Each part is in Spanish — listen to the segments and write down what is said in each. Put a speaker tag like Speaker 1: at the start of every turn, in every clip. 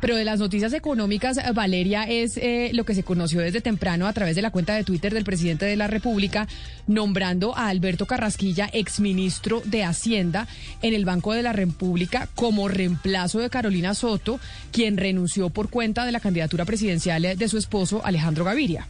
Speaker 1: Pero de las noticias económicas, eh, Valeria, es eh, lo que se conoció desde temprano a través de la cuenta de Twitter del presidente de la República, nombrando a Alberto Carrasquilla, exministro de Hacienda, en el Banco de la República como reemplazo de Carolina Soto, quien renunció por cuenta de la candidatura presidencial de su esposo Alejandro Gaviria.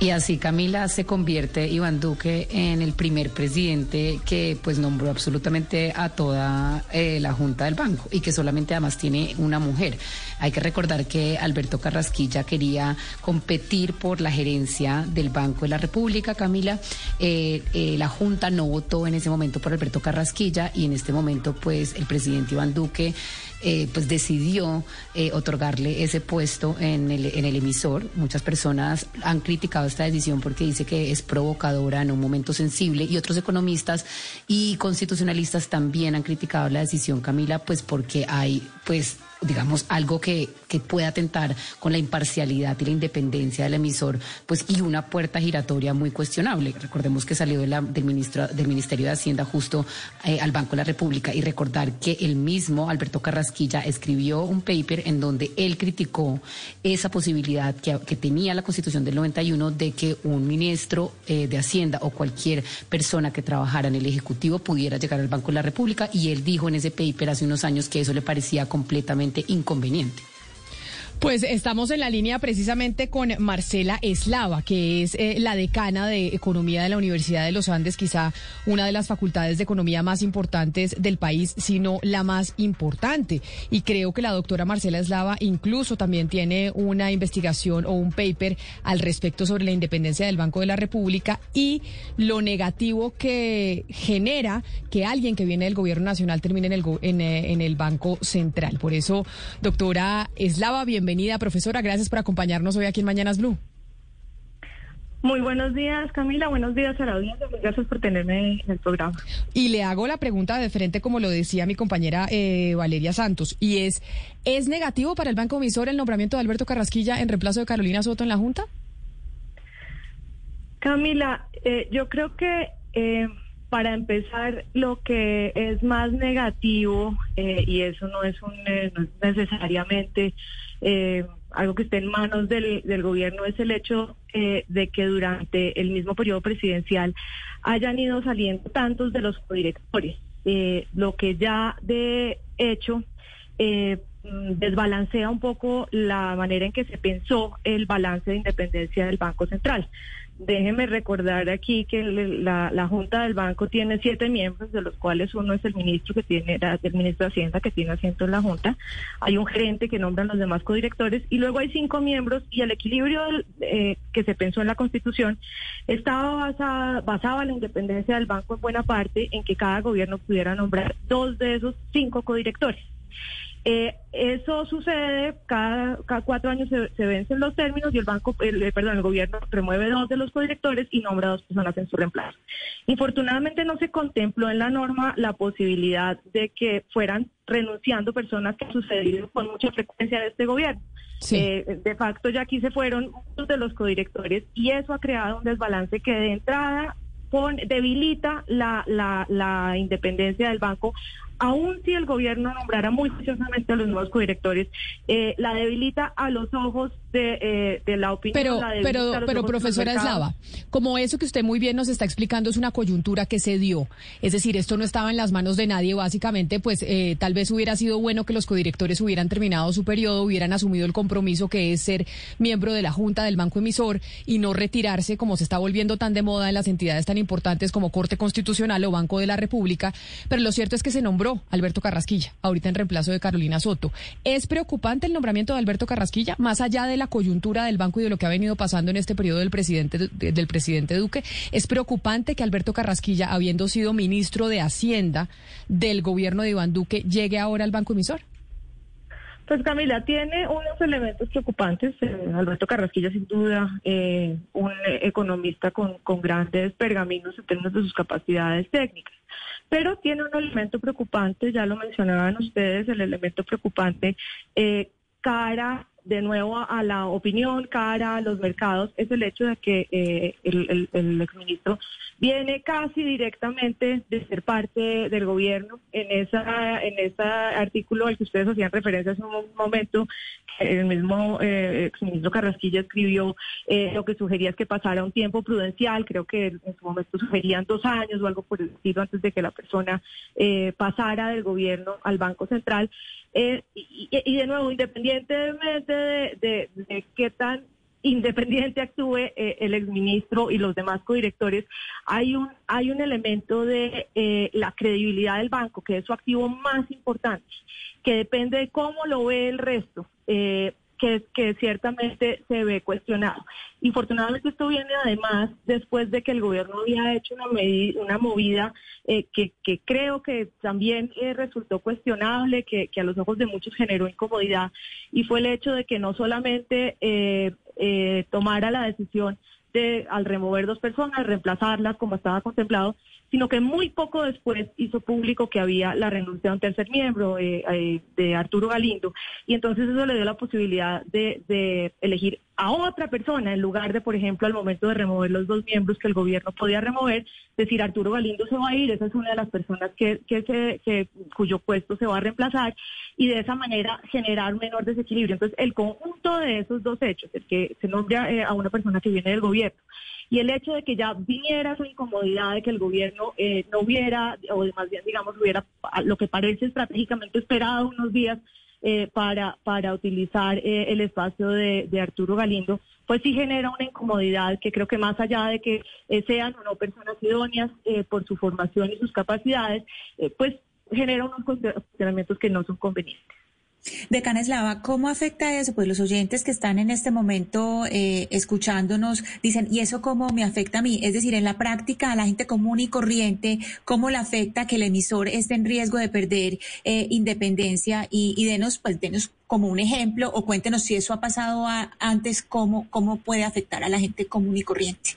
Speaker 2: Y así Camila se convierte Iván Duque en el primer presidente que pues nombró absolutamente a toda eh, la junta del banco y que solamente además tiene una mujer. Hay que recordar que Alberto Carrasquilla quería competir por la gerencia del Banco de la República, Camila. Eh, eh, la junta no votó en ese momento por Alberto Carrasquilla y en este momento pues el presidente Iván Duque eh, pues decidió eh, otorgarle ese puesto en el, en el emisor. Muchas personas han criticado esta decisión porque dice que es provocadora en un momento sensible y otros economistas y constitucionalistas también han criticado la decisión, Camila, pues porque hay pues digamos, algo que, que pueda atentar con la imparcialidad y la independencia del emisor, pues, y una puerta giratoria muy cuestionable. Recordemos que salió del, ministro, del Ministerio de Hacienda justo eh, al Banco de la República y recordar que el mismo Alberto Carrasquilla escribió un paper en donde él criticó esa posibilidad que, que tenía la Constitución del 91 de que un ministro eh, de Hacienda o cualquier persona que trabajara en el Ejecutivo pudiera llegar al Banco de la República y él dijo en ese paper hace unos años que eso le parecía completamente inconveniente.
Speaker 1: Pues estamos en la línea precisamente con Marcela Eslava, que es eh, la decana de Economía de la Universidad de los Andes, quizá una de las facultades de economía más importantes del país, sino la más importante. Y creo que la doctora Marcela Eslava incluso también tiene una investigación o un paper al respecto sobre la independencia del Banco de la República y lo negativo que genera que alguien que viene del gobierno nacional termine en el, eh, en el Banco Central. Por eso, doctora Eslava, bienvenida bienvenida, profesora. Gracias por acompañarnos hoy aquí en Mañanas Blue.
Speaker 3: Muy buenos días, Camila. Buenos días a la audiencia. Gracias por tenerme en el programa.
Speaker 1: Y le hago la pregunta de frente, como lo decía mi compañera eh, Valeria Santos, y es, ¿es negativo para el Banco Emisor el nombramiento de Alberto Carrasquilla en reemplazo de Carolina Soto en la Junta?
Speaker 3: Camila, eh, yo creo que eh, para empezar, lo que es más negativo, y eso no es, un, no es necesariamente eh, algo que esté en manos del, gobierno es el hecho eh, de que durante el mismo periodo presidencial hayan ido saliendo tantos de los codirectores, eh, lo que ya de hecho mm, desbalancea un poco la manera en que se pensó el balance de independencia del Banco Central. Déjeme recordar aquí que la, Junta del Banco tiene siete miembros, de los cuales uno es el ministro que tiene, el ministro de Hacienda que tiene asiento en la Junta. Hay un gerente que nombran los demás codirectores y luego hay cinco miembros y el equilibrio eh, que se pensó en la Constitución estaba basada, basado en la independencia del banco en buena parte en que cada gobierno pudiera nombrar dos de esos cinco codirectores. Eh, eso sucede, cada, cuatro años se, vencen los términos y el banco, el, perdón, el gobierno remueve dos de los codirectores y nombra dos personas en su reemplazo. Infortunadamente no se contempló en la norma la posibilidad de que fueran renunciando personas que sucedido con mucha frecuencia en este gobierno. Eh, de facto ya aquí se fueron muchos de los codirectores y eso ha creado un desbalance que de entrada debilita la, la, la independencia del banco aun si el gobierno nombrara muy juiciosamente a los nuevos codirectores, eh, la debilita a los ojos de, eh, la opinión.
Speaker 1: Pero, pero, pero profesora Eslava, como eso que usted muy bien nos está explicando es una coyuntura que se dio, es decir, esto no estaba en las manos de nadie, básicamente, pues eh, tal vez hubiera sido bueno que los codirectores hubieran terminado su periodo, hubieran asumido el compromiso que es ser miembro de la Junta del Banco Emisor y no retirarse como se está volviendo tan de moda en las entidades tan importantes como Corte Constitucional o Banco de la República, pero lo cierto es que se nombró Alberto Carrasquilla, ahorita en reemplazo de Carolina Soto. ¿Es preocupante el nombramiento de Alberto Carrasquilla, más allá de la coyuntura del banco y de lo que ha venido pasando en este periodo del presidente, del presidente Duque? ¿Es preocupante que Alberto Carrasquilla, habiendo sido ministro de Hacienda del gobierno de Iván Duque, llegue ahora al banco emisor?
Speaker 3: Pues Camila, tiene unos elementos preocupantes. Eh, Alberto Carrasquilla, sin duda, eh, un economista con, con grandes pergaminos en términos de sus capacidades técnicas. Pero tiene un elemento preocupante, ya lo mencionaban ustedes, el elemento preocupante eh, cara de nuevo a, la opinión cara a los mercados es el hecho de que eh, el, el, exministro viene casi directamente de ser parte del gobierno. En esa en ese artículo al que ustedes hacían referencia hace un momento el mismo eh, exministro Carrasquilla escribió eh, lo que sugería es que pasara un tiempo prudencial creo que en su momento sugerían dos años o algo por el estilo antes de que la persona eh, pasara del gobierno al Banco Central. Eh, y, de nuevo, independientemente de, qué tan independiente actúe eh, el exministro y los demás codirectores, hay un, hay un elemento de eh, la credibilidad del banco, que es su activo más importante, que depende de cómo lo ve el resto que, que ciertamente se ve cuestionado. Infortunadamente esto viene además después de que el gobierno había hecho una, una movida eh, que, que, creo que también eh, resultó cuestionable, que, que, a los ojos de muchos generó incomodidad, y fue el hecho de que no solamente eh, eh tomara la decisión de, al remover dos personas, reemplazarlas como estaba contemplado, sino que muy poco después hizo público que había la renuncia de un tercer miembro, eh, eh, de Arturo Galindo, y entonces eso le dio la posibilidad de, de, elegir a otra persona en lugar de, por ejemplo, al momento de remover los dos miembros que el gobierno podía remover, decir Arturo Galindo se va a ir, esa es una de las personas que, que que, cuyo puesto se va a reemplazar, y de esa manera generar menor desequilibrio. Entonces, el conjunto de esos dos hechos, el que se nombra eh, a una persona que viene del gobierno, y el hecho de que ya viniera esa incomodidad de que el gobierno eh, no hubiera, o más bien, digamos, hubiera lo que parece estratégicamente esperado unos días eh, para, para utilizar eh, el espacio de, Arturo Galindo, pues sí genera una incomodidad que creo que más allá de que sean o no personas idóneas por su formación y sus capacidades, pues genera unos cuestionamientos que no son convenientes.
Speaker 4: De Caneslava, ¿cómo afecta eso? Pues los oyentes que están en este momento eh, escuchándonos dicen, ¿y eso cómo me afecta a mí? Es decir, en la práctica a la gente común y corriente, ¿cómo le afecta que el emisor esté en riesgo de perder eh, independencia? Y, denos, pues, denos como un ejemplo o cuéntenos si eso ha pasado antes, ¿cómo, ¿cómo puede afectar a la gente común y corriente?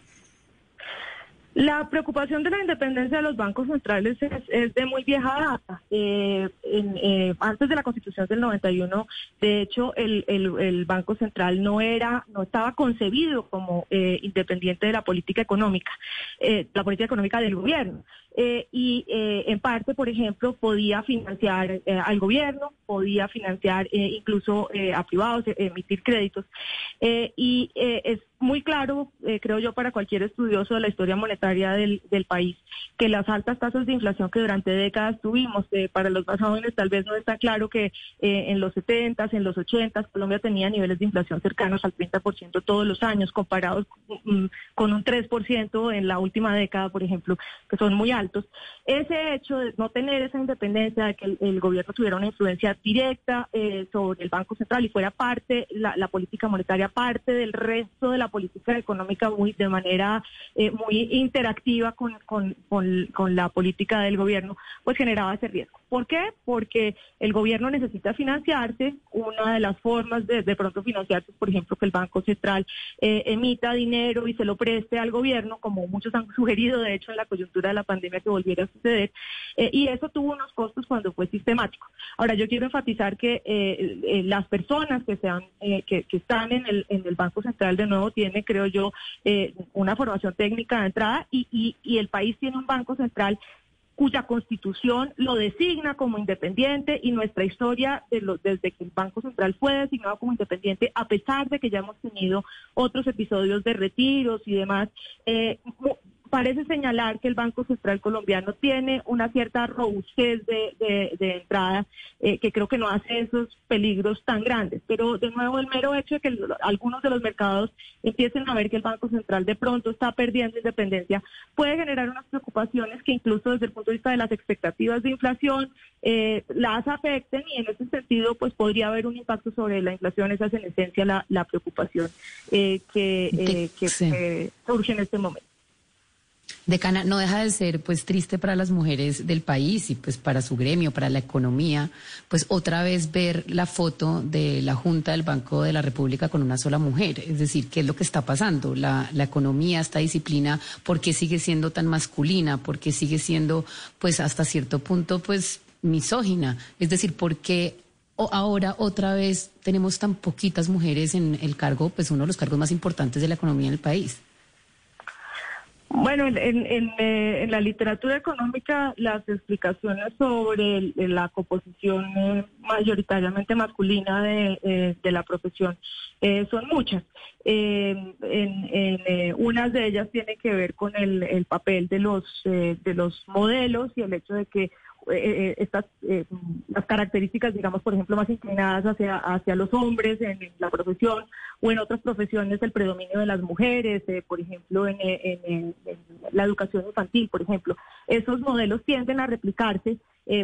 Speaker 3: La preocupación de la independencia de los bancos centrales es, de muy vieja data. Eh, eh, antes de la Constitución del 91, de hecho, el, Banco Central no era, no estaba concebido como eh, independiente de la política económica, la política económica del gobierno. Y en parte, por ejemplo, podía financiar al gobierno, podía financiar incluso a privados, emitir créditos. y es muy claro, eh, creo yo, para cualquier estudioso de la historia monetaria del, país, que las altas tasas de inflación que durante décadas tuvimos, eh, para los más jóvenes tal vez no está claro que eh, en los 70, en los 80, Colombia tenía niveles de inflación cercanos al 30% todos los años, comparados mm, con un 3% en la última década, por ejemplo, que son muy altos. Ese hecho de no tener esa independencia, de que el, gobierno tuviera una influencia directa sobre el Banco Central y fuera parte, la, la política monetaria, parte del resto de la política económica muy de manera eh, muy interactiva con, con, con, la política del gobierno, pues generaba ese riesgo. ¿Por qué? Porque el gobierno necesita financiarse. Una de las formas de, de pronto financiarse por ejemplo, que el Banco Central eh, emita dinero y se lo preste al gobierno, como muchos han sugerido, de hecho, en la coyuntura de la pandemia que volviera a suceder. Eh, y eso tuvo unos costos cuando fue sistemático. Ahora, yo quiero enfatizar que las personas que, sean, que, que, están en el, en el Banco Central de nuevo tiene, creo yo, eh, una formación técnica de entrada y, y, el país tiene un banco central cuya constitución lo designa como independiente y nuestra historia de desde que el Banco Central fue designado como independiente, a pesar de que ya hemos tenido otros episodios de retiros y demás, eh, parece señalar que el Banco Central colombiano tiene una cierta robustez de, entrada eh, que creo que no hace esos peligros tan grandes. Pero de nuevo el mero hecho de que algunos de los mercados empiecen a ver que el Banco Central de pronto está perdiendo independencia puede generar unas preocupaciones que incluso desde el punto de vista de las expectativas de inflación eh, las afecten y en ese sentido pues podría haber un impacto sobre la inflación. Esa es en esencia la, preocupación eh, que, que surge en este momento.
Speaker 2: Decana, no deja de ser pues triste para las mujeres del país y pues para su gremio, para la economía, pues otra vez ver la foto de la Junta del Banco de la República con una sola mujer. Es decir, ¿qué es lo que está pasando? La, la economía, esta disciplina, ¿por qué sigue siendo tan masculina? ¿Por qué sigue siendo pues hasta cierto punto pues misógina? Es decir, ¿por qué ahora otra vez tenemos tan poquitas mujeres en el cargo, pues uno de los cargos más importantes de la economía en el país?
Speaker 3: Bueno, en, eh, en, la literatura económica las explicaciones sobre la composición eh, mayoritariamente masculina de, eh, de la profesión son muchas. en, unas de ellas tienen que ver con el, el papel de los de los modelos y el hecho de que eh, eh, estas eh, las características, digamos, por ejemplo, más inclinadas hacia, hacia los hombres en, la profesión o en otras profesiones el predominio de las mujeres, por ejemplo, en, la educación infantil, por ejemplo. Esos modelos tienden a replicarse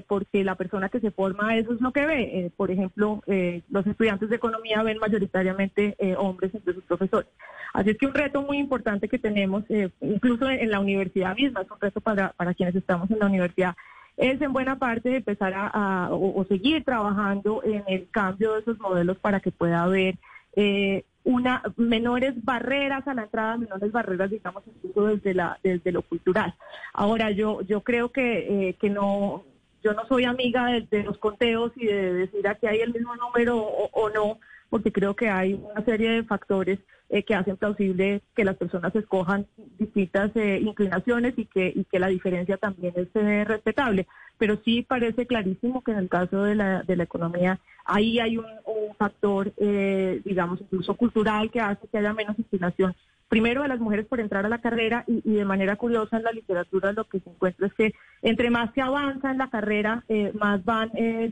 Speaker 3: porque la persona que se forma eso es lo que ve. por ejemplo, los estudiantes de economía ven mayoritariamente hombres entre sus profesores. Así es que un reto muy importante que tenemos, incluso en, la universidad misma, es un reto para, para quienes estamos en la universidad, es en buena parte empezar a, o, seguir trabajando en el cambio de esos modelos para que pueda haber eh, una menores barreras a la entrada, menores barreras, digamos, incluso desde la desde lo cultural. Ahora yo yo creo que, eh, que no yo no soy amiga de, los conteos y de decir aquí hay el mismo número o no porque creo que hay una serie de factores eh, que hacen plausible que las personas escojan distintas eh, inclinaciones y que, y que la diferencia también es eh, respetable. Pero sí parece clarísimo que en el caso de la, de la economía, ahí hay un, un factor, digamos, incluso cultural que hace que haya menos inclinación primero de las mujeres por entrar a la carrera y, de manera curiosa en la literatura lo que se encuentra es que entre más se avanza en la carrera, eh, más van eh,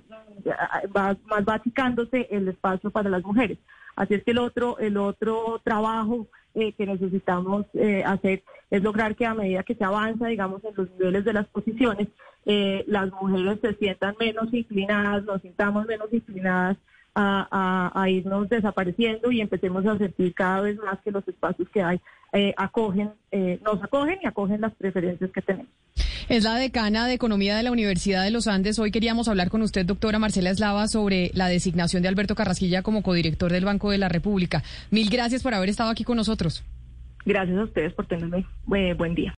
Speaker 3: va, más va achicándose el espacio para las mujeres. Así es que el otro el otro trabajo eh, que necesitamos hacer es lograr que a medida que se avanza, digamos, en los niveles de las posiciones, las mujeres se sientan menos inclinadas, nos sintamos menos inclinadas a, irnos desapareciendo y empecemos a sentir cada vez más que los espacios que hay eh, acogen, eh, nos acogen y acogen las preferencias que tenemos.
Speaker 1: Es la decana de Economía de la Universidad de los Andes. Hoy queríamos hablar con usted, doctora Marcela Eslava, sobre la designación de Alberto Carrasquilla como codirector del Banco de la República. Mil gracias por haber estado aquí con nosotros.
Speaker 3: Gracias a ustedes por tenerme. buen día.